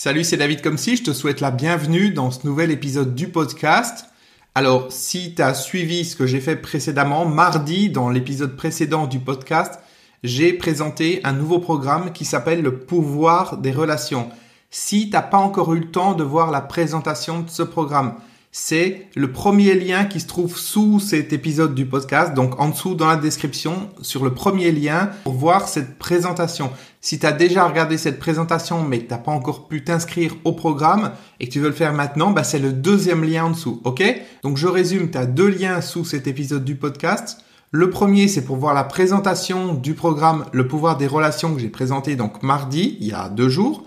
Salut, c'est David comme si je te souhaite la bienvenue dans ce nouvel épisode du podcast. Alors, si tu as suivi ce que j'ai fait précédemment, mardi, dans l'épisode précédent du podcast, j'ai présenté un nouveau programme qui s'appelle le pouvoir des relations. Si t'as pas encore eu le temps de voir la présentation de ce programme, c'est le premier lien qui se trouve sous cet épisode du podcast, donc en dessous dans la description, sur le premier lien pour voir cette présentation. Si tu déjà regardé cette présentation mais que tu pas encore pu t'inscrire au programme et que tu veux le faire maintenant, bah c'est le deuxième lien en dessous, ok? Donc je résume, tu as deux liens sous cet épisode du podcast. Le premier, c'est pour voir la présentation du programme Le pouvoir des relations que j'ai présenté donc mardi, il y a deux jours.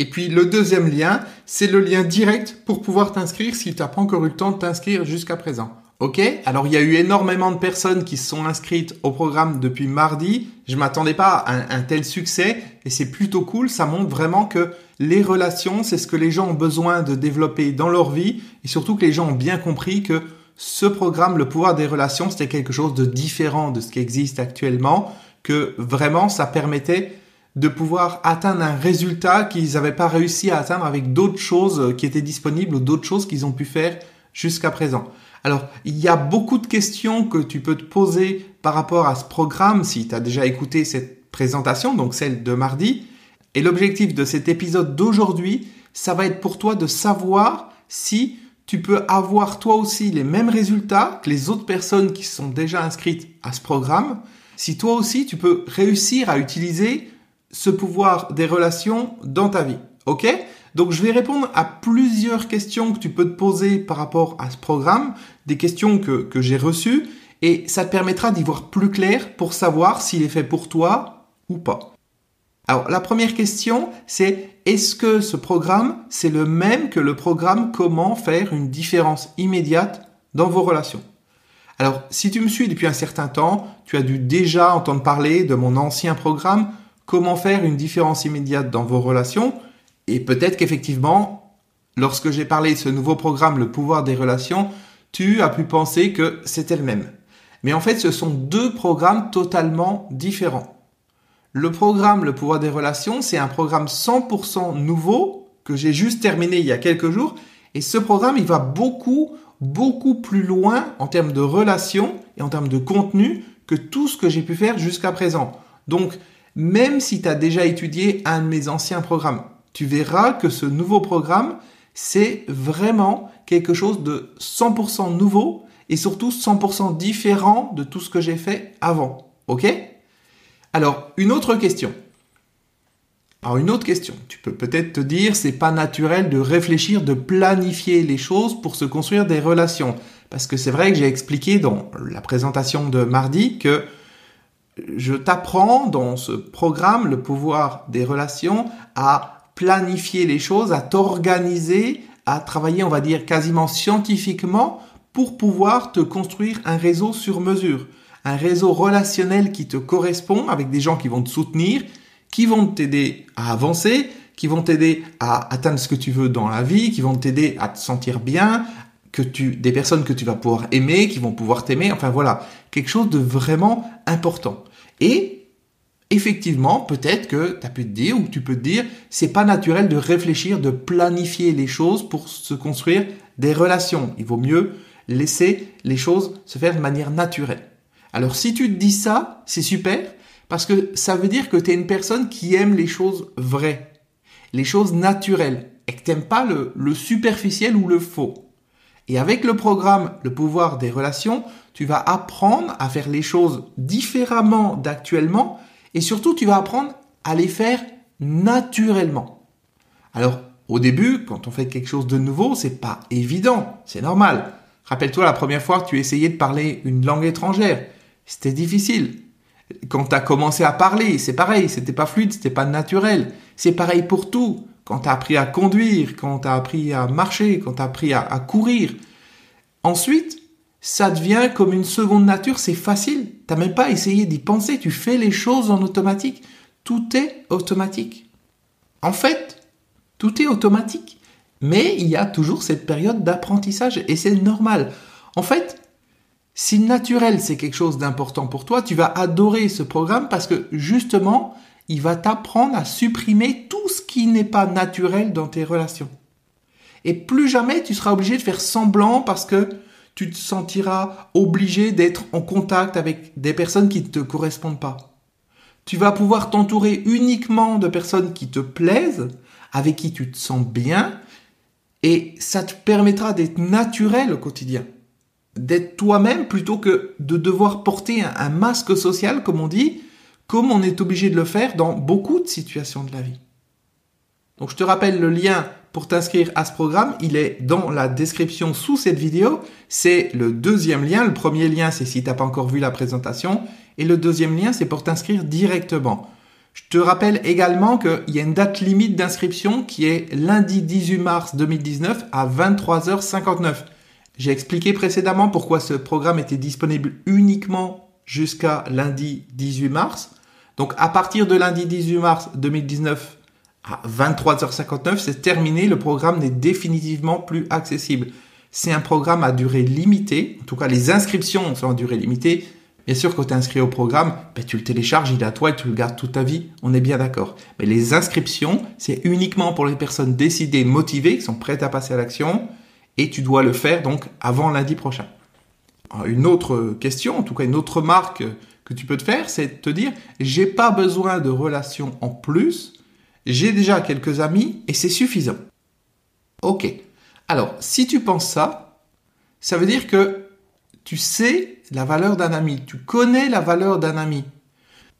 Et puis le deuxième lien, c'est le lien direct pour pouvoir t'inscrire si tu n'as pas encore eu le temps de t'inscrire jusqu'à présent. Ok? Alors il y a eu énormément de personnes qui se sont inscrites au programme depuis mardi. Je m'attendais pas à un, tel succès et c'est plutôt cool. Ça montre vraiment que les relations, c'est ce que les gens ont besoin de développer dans leur vie et surtout que les gens ont bien compris que ce programme, le pouvoir des relations, c'était quelque chose de différent de ce qui existe actuellement, que vraiment ça permettait de pouvoir atteindre un résultat qu'ils n'avaient pas réussi à atteindre avec d'autres choses qui étaient disponibles ou d'autres choses qu'ils ont pu faire jusqu'à présent. Alors, il y a beaucoup de questions que tu peux te poser par rapport à ce programme si tu as déjà écouté cette présentation, donc celle de mardi. Et l'objectif de cet épisode d'aujourd'hui, ça va être pour toi de savoir si tu peux avoir toi aussi les mêmes résultats que les autres personnes qui sont déjà inscrites à ce programme. Si toi aussi tu peux réussir à utiliser ce pouvoir des relations dans ta vie. Ok? Donc je vais répondre à plusieurs questions que tu peux te poser par rapport à ce programme, des questions que, que j'ai reçues, et ça te permettra d'y voir plus clair pour savoir s'il est fait pour toi ou pas. Alors la première question, c'est est-ce que ce programme, c'est le même que le programme Comment faire une différence immédiate dans vos relations? Alors, si tu me suis depuis un certain temps, tu as dû déjà entendre parler de mon ancien programme comment faire une différence immédiate dans vos relations. Et peut-être qu'effectivement, lorsque j'ai parlé de ce nouveau programme, le pouvoir des relations, tu as pu penser que c'était le même. Mais en fait, ce sont deux programmes totalement différents. Le programme Le pouvoir des relations, c'est un programme 100% nouveau que j'ai juste terminé il y a quelques jours. Et ce programme, il va beaucoup, beaucoup plus loin en termes de relations et en termes de contenu que tout ce que j'ai pu faire jusqu'à présent. Donc, même si tu as déjà étudié un de mes anciens programmes. Tu verras que ce nouveau programme, c'est vraiment quelque chose de 100% nouveau et surtout 100% différent de tout ce que j'ai fait avant. OK? Alors, une autre question. Alors, une autre question. Tu peux peut-être te dire, c'est pas naturel de réfléchir, de planifier les choses pour se construire des relations. Parce que c'est vrai que j'ai expliqué dans la présentation de mardi que je t'apprends dans ce programme le pouvoir des relations à planifier les choses, à t'organiser, à travailler, on va dire, quasiment scientifiquement pour pouvoir te construire un réseau sur mesure, un réseau relationnel qui te correspond avec des gens qui vont te soutenir, qui vont t'aider à avancer, qui vont t'aider à atteindre ce que tu veux dans la vie, qui vont t'aider à te sentir bien, que tu, des personnes que tu vas pouvoir aimer, qui vont pouvoir t'aimer, enfin voilà, quelque chose de vraiment important. Et effectivement, peut-être que tu as pu te dire ou tu peux te dire, c'est pas naturel de réfléchir, de planifier les choses pour se construire des relations. Il vaut mieux laisser les choses se faire de manière naturelle. Alors si tu te dis ça, c'est super parce que ça veut dire que tu es une personne qui aime les choses vraies, les choses naturelles et que t'aimes pas le, le superficiel ou le faux. Et avec le programme Le pouvoir des relations, tu vas apprendre à faire les choses différemment d'actuellement et surtout tu vas apprendre à les faire naturellement. Alors, au début, quand on fait quelque chose de nouveau, c'est pas évident, c'est normal. Rappelle-toi la première fois que tu essayais de parler une langue étrangère, c'était difficile. Quand tu as commencé à parler, c'est pareil, c'était pas fluide, c'était pas naturel. C'est pareil pour tout quand tu as appris à conduire, quand tu as appris à marcher, quand tu as appris à, courir. Ensuite, ça devient comme une seconde nature, c'est facile. Tu même pas essayé d'y penser, tu fais les choses en automatique. Tout est automatique. En fait, tout est automatique. Mais il y a toujours cette période d'apprentissage et c'est normal. En fait, si naturel c'est quelque chose d'important pour toi, tu vas adorer ce programme parce que justement, il va t'apprendre à supprimer tout ce qui n'est pas naturel dans tes relations. Et plus jamais tu seras obligé de faire semblant parce que tu te sentiras obligé d'être en contact avec des personnes qui ne te correspondent pas. Tu vas pouvoir t'entourer uniquement de personnes qui te plaisent, avec qui tu te sens bien, et ça te permettra d'être naturel au quotidien. D'être toi-même plutôt que de devoir porter un, masque social, comme on dit, comme on est obligé de le faire dans beaucoup de situations de la vie. Donc je te rappelle le lien pour t'inscrire à ce programme, il est dans la description sous cette vidéo. C'est le deuxième lien. Le premier lien, c'est si tu n'as pas encore vu la présentation. Et le deuxième lien, c'est pour t'inscrire directement. Je te rappelle également qu'il y a une date limite d'inscription qui est lundi 18 mars 2019 à 23h59. J'ai expliqué précédemment pourquoi ce programme était disponible uniquement jusqu'à lundi 18 mars. Donc à partir de lundi 18 mars 2019 à 23h59, c'est terminé, le programme n'est définitivement plus accessible. C'est un programme à durée limitée, en tout cas les inscriptions sont à durée limitée, Bien sûr, quand tu es inscrit au programme, ben, tu le télécharges, il est à toi et tu le gardes toute ta vie. On est bien d'accord. Mais les inscriptions, c'est uniquement pour les personnes décidées, motivées, qui sont prêtes à passer à l'action. Et tu dois le faire donc avant lundi prochain. une autre question, en tout cas une autre remarque que tu peux te faire, c'est te dire, j'ai pas besoin de relations en plus. J'ai déjà quelques amis et c'est suffisant. Ok. Alors, si tu penses ça, ça veut dire que tu sais la valeur d'un ami, tu connais la valeur d'un ami.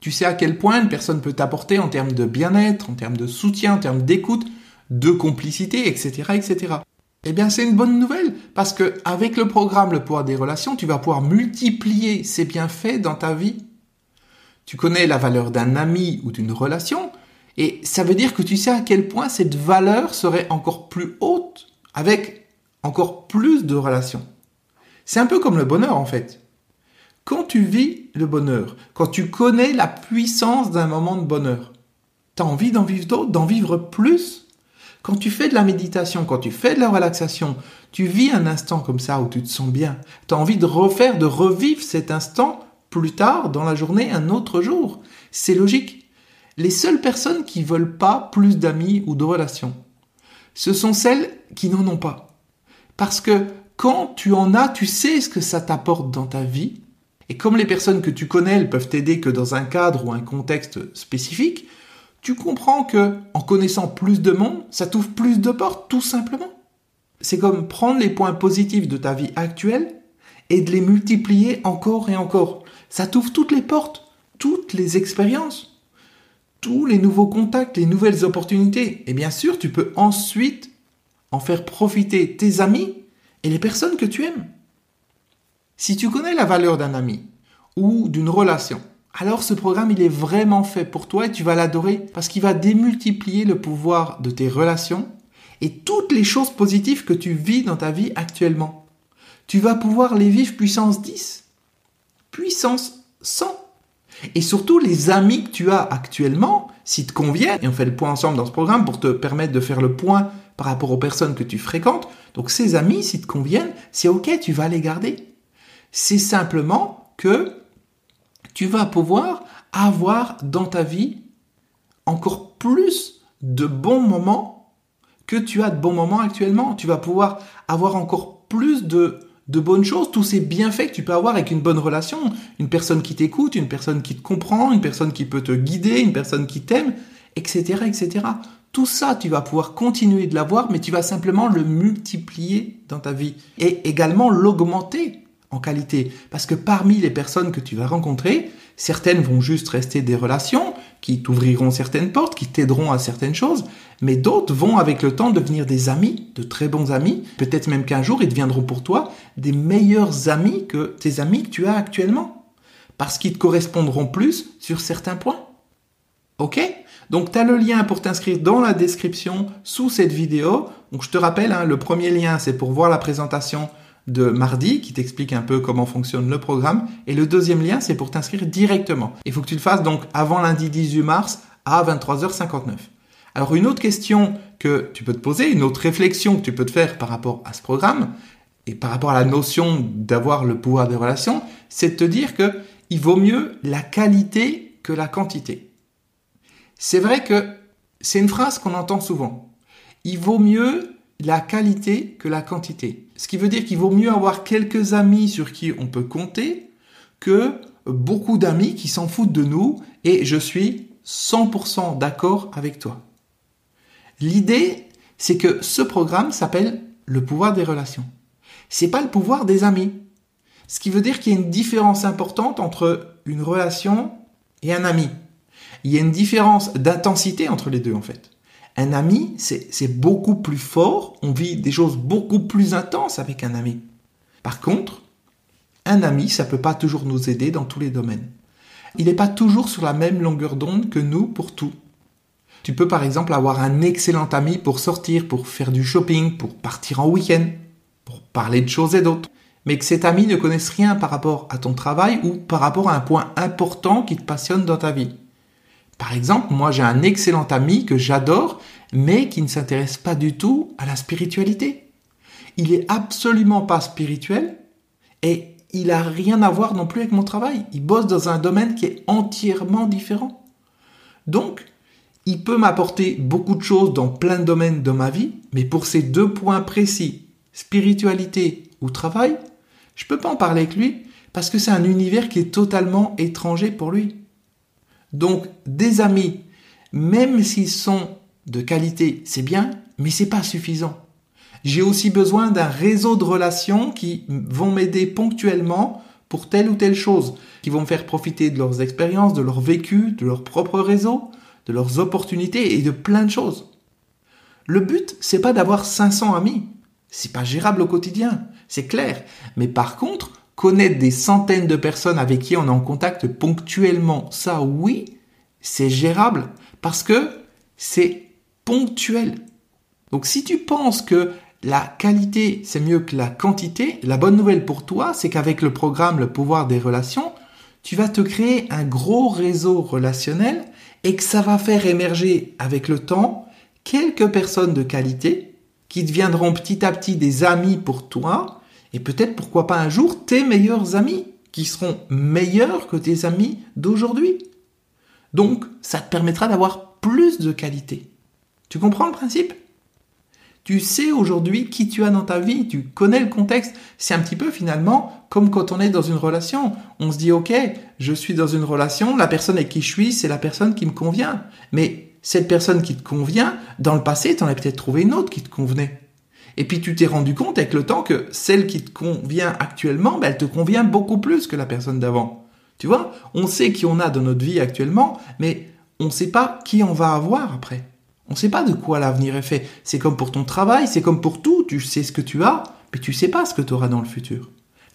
Tu sais à quel point une personne peut t'apporter en termes de bien-être, en termes de soutien, en termes d'écoute, de complicité, etc., etc. Eh bien, c'est une bonne nouvelle parce que avec le programme Le pouvoir des relations, tu vas pouvoir multiplier ces bienfaits dans ta vie. Tu connais la valeur d'un ami ou d'une relation et ça veut dire que tu sais à quel point cette valeur serait encore plus haute avec encore plus de relations. C'est un peu comme le bonheur en fait. Quand tu vis le bonheur, quand tu connais la puissance d'un moment de bonheur, tu as envie d'en vivre d'autres, d'en vivre plus. Quand tu fais de la méditation, quand tu fais de la relaxation, tu vis un instant comme ça où tu te sens bien. Tu as envie de refaire, de revivre cet instant plus tard dans la journée, un autre jour. C'est logique. Les seules personnes qui veulent pas plus d'amis ou de relations, ce sont celles qui n'en ont pas. Parce que quand tu en as, tu sais ce que ça t'apporte dans ta vie. Et comme les personnes que tu connais, elles peuvent t'aider que dans un cadre ou un contexte spécifique, tu comprends que en connaissant plus de monde, ça t'ouvre plus de portes, tout simplement. C'est comme prendre les points positifs de ta vie actuelle et de les multiplier encore et encore. Ça t'ouvre toutes les portes, toutes les expériences, tous les nouveaux contacts, les nouvelles opportunités. Et bien sûr, tu peux ensuite en faire profiter tes amis et les personnes que tu aimes. Si tu connais la valeur d'un ami ou d'une relation, alors ce programme il est vraiment fait pour toi et tu vas l'adorer parce qu'il va démultiplier le pouvoir de tes relations et toutes les choses positives que tu vis dans ta vie actuellement. Tu vas pouvoir les vivre puissance 10, puissance 100. Et surtout les amis que tu as actuellement, s'ils te conviennent, et on fait le point ensemble dans ce programme pour te permettre de faire le point par rapport aux personnes que tu fréquentes. Donc ces amis, s'ils te conviennent, c'est ok, tu vas les garder. C'est simplement que tu vas pouvoir avoir dans ta vie encore plus de bons moments que tu as de bons moments actuellement. Tu vas pouvoir avoir encore plus de, de bonnes choses, tous ces bienfaits que tu peux avoir avec une bonne relation, une personne qui t'écoute, une personne qui te comprend, une personne qui peut te guider, une personne qui t'aime, etc., etc. Tout ça, tu vas pouvoir continuer de l'avoir, mais tu vas simplement le multiplier dans ta vie et également l'augmenter en qualité. Parce que parmi les personnes que tu vas rencontrer, certaines vont juste rester des relations qui t'ouvriront certaines portes, qui t'aideront à certaines choses, mais d'autres vont avec le temps devenir des amis, de très bons amis. Peut-être même qu'un jour, ils deviendront pour toi des meilleurs amis que tes amis que tu as actuellement. Parce qu'ils te correspondront plus sur certains points. Ok? Donc tu as le lien pour t'inscrire dans la description sous cette vidéo. Donc je te rappelle, hein, le premier lien c'est pour voir la présentation de mardi qui t'explique un peu comment fonctionne le programme. Et le deuxième lien c'est pour t'inscrire directement. Il faut que tu le fasses donc avant lundi 18 mars à 23h59. Alors une autre question que tu peux te poser, une autre réflexion que tu peux te faire par rapport à ce programme et par rapport à la notion d'avoir le pouvoir des relations, c'est de te dire que il vaut mieux la qualité que la quantité. C'est vrai que c'est une phrase qu'on entend souvent. Il vaut mieux la qualité que la quantité. Ce qui veut dire qu'il vaut mieux avoir quelques amis sur qui on peut compter que beaucoup d'amis qui s'en foutent de nous et je suis 100% d'accord avec toi. L'idée, c'est que ce programme s'appelle le pouvoir des relations. C'est pas le pouvoir des amis. Ce qui veut dire qu'il y a une différence importante entre une relation et un ami. Il y a une différence d'intensité entre les deux en fait. Un ami, c'est beaucoup plus fort, on vit des choses beaucoup plus intenses avec un ami. Par contre, un ami, ça ne peut pas toujours nous aider dans tous les domaines. Il n'est pas toujours sur la même longueur d'onde que nous pour tout. Tu peux par exemple avoir un excellent ami pour sortir, pour faire du shopping, pour partir en week-end, pour parler de choses et d'autres. Mais que cet ami ne connaisse rien par rapport à ton travail ou par rapport à un point important qui te passionne dans ta vie. Par exemple, moi j'ai un excellent ami que j'adore, mais qui ne s'intéresse pas du tout à la spiritualité. Il est absolument pas spirituel et il a rien à voir non plus avec mon travail. Il bosse dans un domaine qui est entièrement différent. Donc, il peut m'apporter beaucoup de choses dans plein de domaines de ma vie, mais pour ces deux points précis, spiritualité ou travail, je peux pas en parler avec lui parce que c'est un univers qui est totalement étranger pour lui. Donc, des amis, même s'ils sont de qualité, c'est bien, mais c'est pas suffisant. J'ai aussi besoin d'un réseau de relations qui vont m'aider ponctuellement pour telle ou telle chose, qui vont me faire profiter de leurs expériences, de leur vécu, de leur propre réseau, de leurs opportunités et de plein de choses. Le but, c'est pas d'avoir 500 amis. C'est pas gérable au quotidien, c'est clair. Mais par contre, connaître des centaines de personnes avec qui on est en contact ponctuellement, ça oui, c'est gérable parce que c'est ponctuel. Donc si tu penses que la qualité c'est mieux que la quantité, la bonne nouvelle pour toi, c'est qu'avec le programme Le pouvoir des relations, tu vas te créer un gros réseau relationnel et que ça va faire émerger avec le temps quelques personnes de qualité qui deviendront petit à petit des amis pour toi et peut-être pourquoi pas un jour tes meilleurs amis qui seront meilleurs que tes amis d'aujourd'hui. Donc ça te permettra d'avoir plus de qualité. Tu comprends le principe? Tu sais aujourd'hui qui tu as dans ta vie, tu connais le contexte. C'est un petit peu finalement comme quand on est dans une relation. On se dit ok, je suis dans une relation, la personne avec qui je suis, c'est la personne qui me convient. Mais cette personne qui te convient, dans le passé, tu en as peut-être trouvé une autre qui te convenait. Et puis tu t'es rendu compte avec le temps que celle qui te convient actuellement, ben, elle te convient beaucoup plus que la personne d'avant. Tu vois, on sait qui on a dans notre vie actuellement, mais on ne sait pas qui on va avoir après. On ne sait pas de quoi l'avenir est fait. C'est comme pour ton travail, c'est comme pour tout. Tu sais ce que tu as, mais tu sais pas ce que tu auras dans le futur.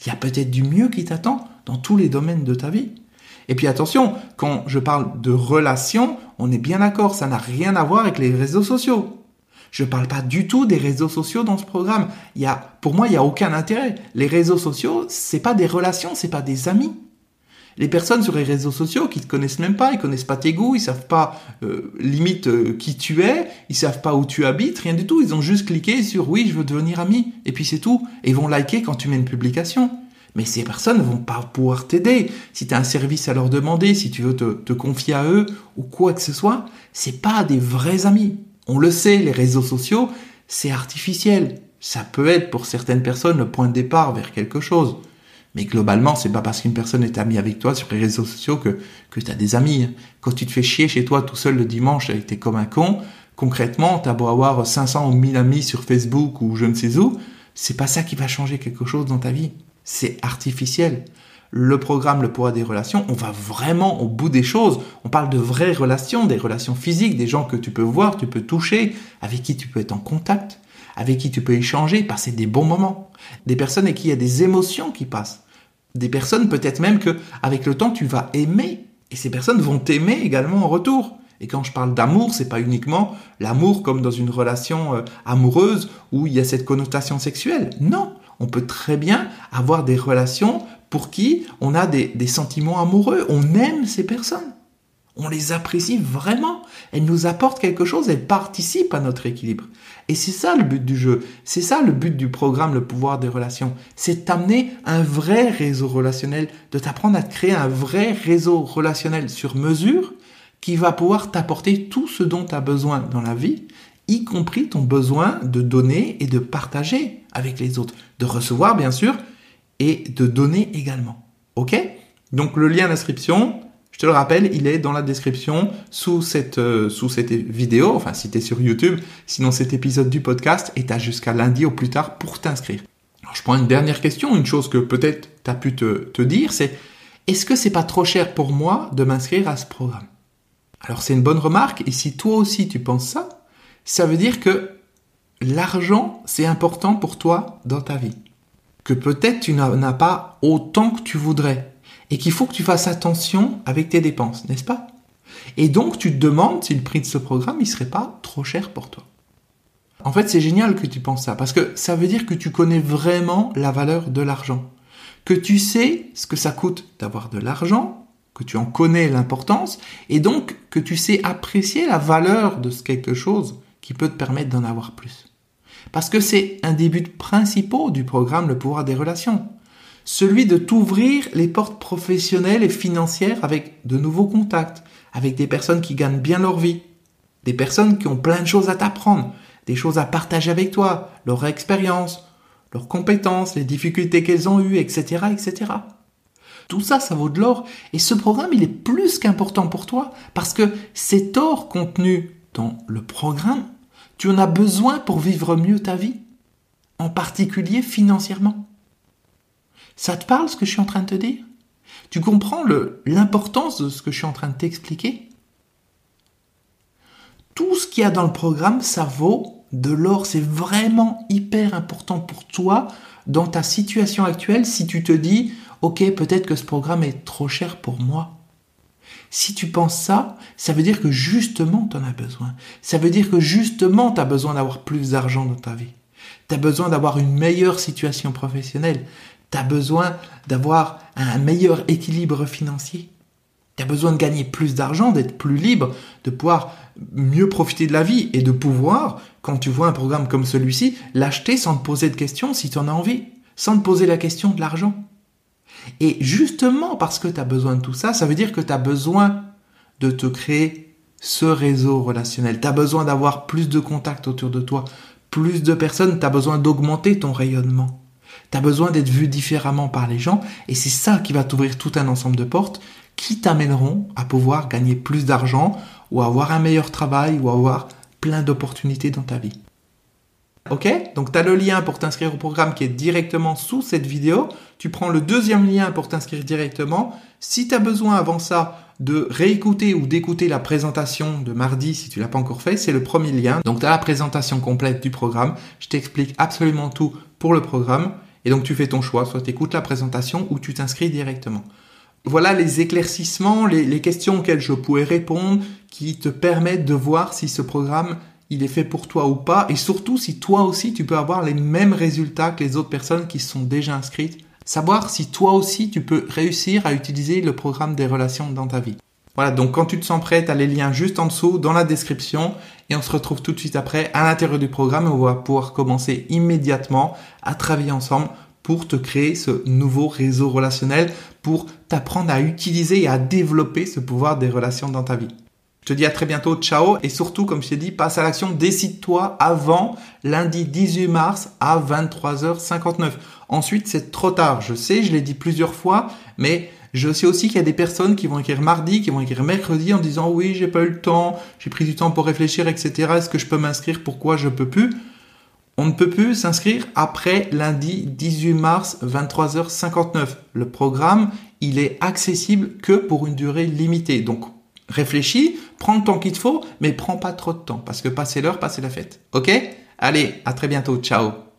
Il y a peut-être du mieux qui t'attend dans tous les domaines de ta vie. Et puis attention, quand je parle de relations, on est bien d'accord, ça n'a rien à voir avec les réseaux sociaux. Je ne parle pas du tout des réseaux sociaux dans ce programme. Il y a, pour moi, il n'y a aucun intérêt. Les réseaux sociaux, c'est pas des relations, c'est pas des amis. Les personnes sur les réseaux sociaux qui te connaissent même pas, ils connaissent pas tes goûts, ils savent pas euh, limite euh, qui tu es, ils savent pas où tu habites, rien du tout. Ils ont juste cliqué sur oui, je veux devenir ami, et puis c'est tout. Et ils vont liker quand tu mets une publication. Mais ces personnes ne vont pas pouvoir t'aider. Si tu as un service à leur demander, si tu veux te, te confier à eux ou quoi que ce soit, c'est pas des vrais amis. On le sait, les réseaux sociaux, c'est artificiel. Ça peut être pour certaines personnes le point de départ vers quelque chose. Mais globalement, c'est pas parce qu'une personne est amie avec toi sur les réseaux sociaux que, que tu as des amis. Quand tu te fais chier chez toi tout seul le dimanche et t'es comme un con, concrètement, t'as beau avoir 500 ou 1000 amis sur Facebook ou je ne sais où, c'est pas ça qui va changer quelque chose dans ta vie. C'est artificiel le programme Le pouvoir des relations, on va vraiment au bout des choses. On parle de vraies relations, des relations physiques, des gens que tu peux voir, tu peux toucher, avec qui tu peux être en contact, avec qui tu peux échanger, passer des bons moments. Des personnes avec qui il y a des émotions qui passent. Des personnes peut-être même que avec le temps tu vas aimer et ces personnes vont t'aimer également en retour. Et quand je parle d'amour, c'est pas uniquement l'amour comme dans une relation euh, amoureuse où il y a cette connotation sexuelle. Non, on peut très bien avoir des relations pour qui on a des, sentiments amoureux. On aime ces personnes. On les apprécie vraiment. Elles nous apportent quelque chose, elles participent à notre équilibre. Et c'est ça le but du jeu. C'est ça le but du programme Le pouvoir des relations. C'est t'amener un vrai réseau relationnel, de t'apprendre à créer un vrai réseau relationnel sur mesure qui va pouvoir t'apporter tout ce dont tu as besoin dans la vie, y compris ton besoin de donner et de partager avec les autres, de recevoir bien sûr, et de donner également. Ok? Donc le lien d'inscription, je te le rappelle, il est dans la description sous cette, euh, sous cette vidéo, enfin si tu es sur YouTube, sinon cet épisode du podcast, et tu jusqu'à lundi au plus tard pour t'inscrire. Alors je prends une dernière question, une chose que peut-être tu as pu te, te dire, c'est est-ce que c'est pas trop cher pour moi de m'inscrire à ce programme? Alors c'est une bonne remarque, et si toi aussi tu penses ça, ça veut dire que l'argent c'est important pour toi dans ta vie que peut-être tu n'en as pas autant que tu voudrais et qu'il faut que tu fasses attention avec tes dépenses, n'est-ce pas? Et donc tu te demandes si le prix de ce programme il serait pas trop cher pour toi. En fait, c'est génial que tu penses ça parce que ça veut dire que tu connais vraiment la valeur de l'argent, que tu sais ce que ça coûte d'avoir de l'argent, que tu en connais l'importance et donc que tu sais apprécier la valeur de quelque chose qui peut te permettre d'en avoir plus. Parce que c'est un des buts principaux du programme Le pouvoir des relations. Celui de t'ouvrir les portes professionnelles et financières avec de nouveaux contacts, avec des personnes qui gagnent bien leur vie, des personnes qui ont plein de choses à t'apprendre, des choses à partager avec toi, leur expérience, leurs compétences, les difficultés qu'elles ont eues, etc., etc. Tout ça, ça vaut de l'or. Et ce programme, il est plus qu'important pour toi parce que cet or contenu dans le programme tu en as besoin pour vivre mieux ta vie, en particulier financièrement. Ça te parle ce que je suis en train de te dire? Tu comprends l'importance de ce que je suis en train de t'expliquer? Tout ce qu'il y a dans le programme, ça vaut de l'or. C'est vraiment hyper important pour toi dans ta situation actuelle si tu te dis, ok, peut-être que ce programme est trop cher pour moi. Si tu penses ça, ça veut dire que justement tu en as besoin. Ça veut dire que justement tu as besoin d'avoir plus d'argent dans ta vie. Tu as besoin d'avoir une meilleure situation professionnelle. Tu as besoin d'avoir un meilleur équilibre financier. Tu as besoin de gagner plus d'argent, d'être plus libre, de pouvoir mieux profiter de la vie et de pouvoir, quand tu vois un programme comme celui-ci, l'acheter sans te poser de questions si tu en as envie, sans te poser la question de l'argent. Et justement parce que tu as besoin de tout ça, ça veut dire que tu as besoin de te créer ce réseau relationnel. Tu as besoin d'avoir plus de contacts autour de toi, plus de personnes, tu as besoin d'augmenter ton rayonnement. Tu as besoin d'être vu différemment par les gens et c'est ça qui va t'ouvrir tout un ensemble de portes qui t'amèneront à pouvoir gagner plus d'argent ou avoir un meilleur travail ou avoir plein d'opportunités dans ta vie. Ok? Donc tu as le lien pour t'inscrire au programme qui est directement sous cette vidéo. Tu prends le deuxième lien pour t'inscrire directement. Si tu as besoin avant ça de réécouter ou d'écouter la présentation de mardi si tu l'as pas encore fait, c'est le premier lien. Donc tu as la présentation complète du programme. Je t'explique absolument tout pour le programme. Et donc tu fais ton choix, soit tu la présentation ou tu t'inscris directement. Voilà les éclaircissements, les, les questions auxquelles je pourrais répondre qui te permettent de voir si ce programme il est fait pour toi ou pas, et surtout si toi aussi tu peux avoir les mêmes résultats que les autres personnes qui sont déjà inscrites. Savoir si toi aussi tu peux réussir à utiliser le programme des relations dans ta vie. Voilà, donc quand tu te sens prêt, tu as les liens juste en dessous dans la description et on se retrouve tout de suite après à l'intérieur du programme on va pouvoir commencer immédiatement à travailler ensemble pour te créer ce nouveau réseau relationnel, pour t'apprendre à utiliser et à développer ce pouvoir des relations dans ta vie. Je te dis à très bientôt, ciao. Et surtout, comme je t'ai dit, passe à l'action, décide-toi avant lundi 18 mars à 23h59. Ensuite, c'est trop tard. Je sais, je l'ai dit plusieurs fois, mais je sais aussi qu'il y a des personnes qui vont écrire mardi, qui vont écrire mercredi en disant oui, j'ai pas eu le temps, j'ai pris du temps pour réfléchir, etc. Est-ce que je peux m'inscrire? Pourquoi je peux plus? On ne peut plus s'inscrire après lundi 18 mars 23h59. Le programme, il est accessible que pour une durée limitée. Donc, Réfléchis, prends le temps qu'il te faut, mais prends pas trop de temps, parce que passer l'heure, passer la fête. Ok? Allez, à très bientôt, ciao